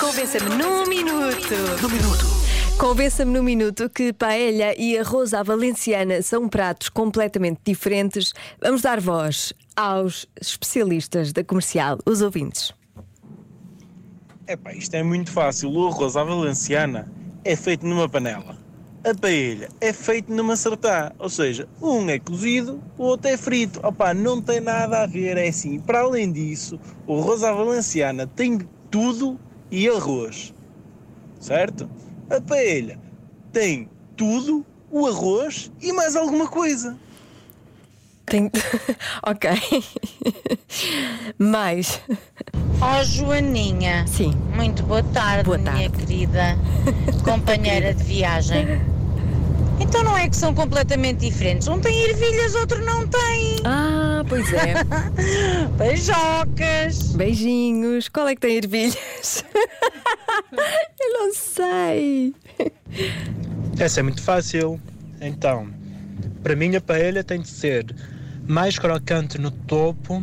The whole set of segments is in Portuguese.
Convença-me num minuto. Num minuto. Convença-me num minuto que paella e arroz à valenciana são pratos completamente diferentes. Vamos dar voz aos especialistas da comercial, os ouvintes. Epá, isto é muito fácil. O arroz à valenciana é feito numa panela. A paella é feito numa sartá. Ou seja, um é cozido, o outro é frito. Opá, não tem nada a ver, é assim. Para além disso, o arroz à valenciana tem tudo e arroz. Certo? A paella tem tudo, o arroz e mais alguma coisa. Tem... ok. Mais. Ó Joaninha. Sim. Muito boa tarde, Boa minha tarde. querida companheira de viagem. É que são completamente diferentes. Um tem ervilhas, outro não tem. Ah, pois é. Beijocas. Beijinhos. Qual é que tem ervilhas? Eu não sei. Essa é muito fácil. Então, para mim a paella tem de ser mais crocante no topo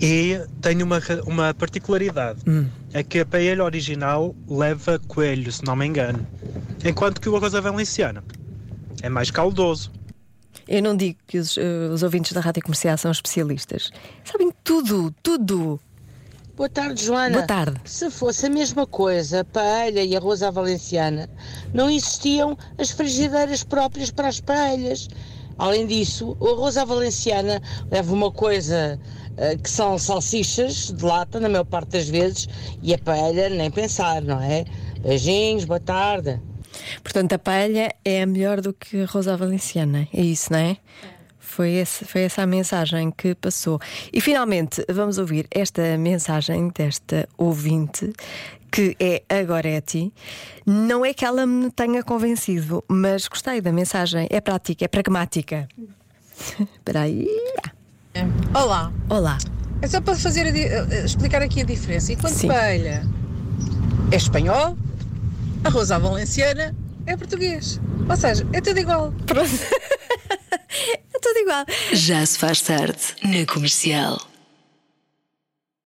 e tem uma, uma particularidade. É que a paella original leva coelho, se não me engano. Enquanto que o arroz à valenciana é mais caldoso. Eu não digo que os, eh, os ouvintes da rádio comercial são especialistas. Sabem tudo, tudo. Boa tarde, Joana. Boa tarde. Se fosse a mesma coisa, paella e arroz à valenciana, não existiam as frigideiras próprias para as paelhas. Além disso, o arroz à valenciana leva uma coisa eh, que são salsichas de lata, na maior parte das vezes, e a paella nem pensar, não é? Beijinhos, boa tarde. Portanto, a palha é melhor do que a rosa valenciana. É isso, não é? Foi, esse, foi essa a mensagem que passou. E finalmente vamos ouvir esta mensagem desta ouvinte, que é a Goretti. Não é que ela me tenha convencido, mas gostei da mensagem. É prática, é pragmática. Espera aí. Olá, Olá. é só para fazer eh, explicar aqui a diferença. Enquanto Sim. paella é espanhol, arroz à valenciana é português. Ou seja, é tudo igual. Pronto. é tudo igual. Já se faz tarde na comercial.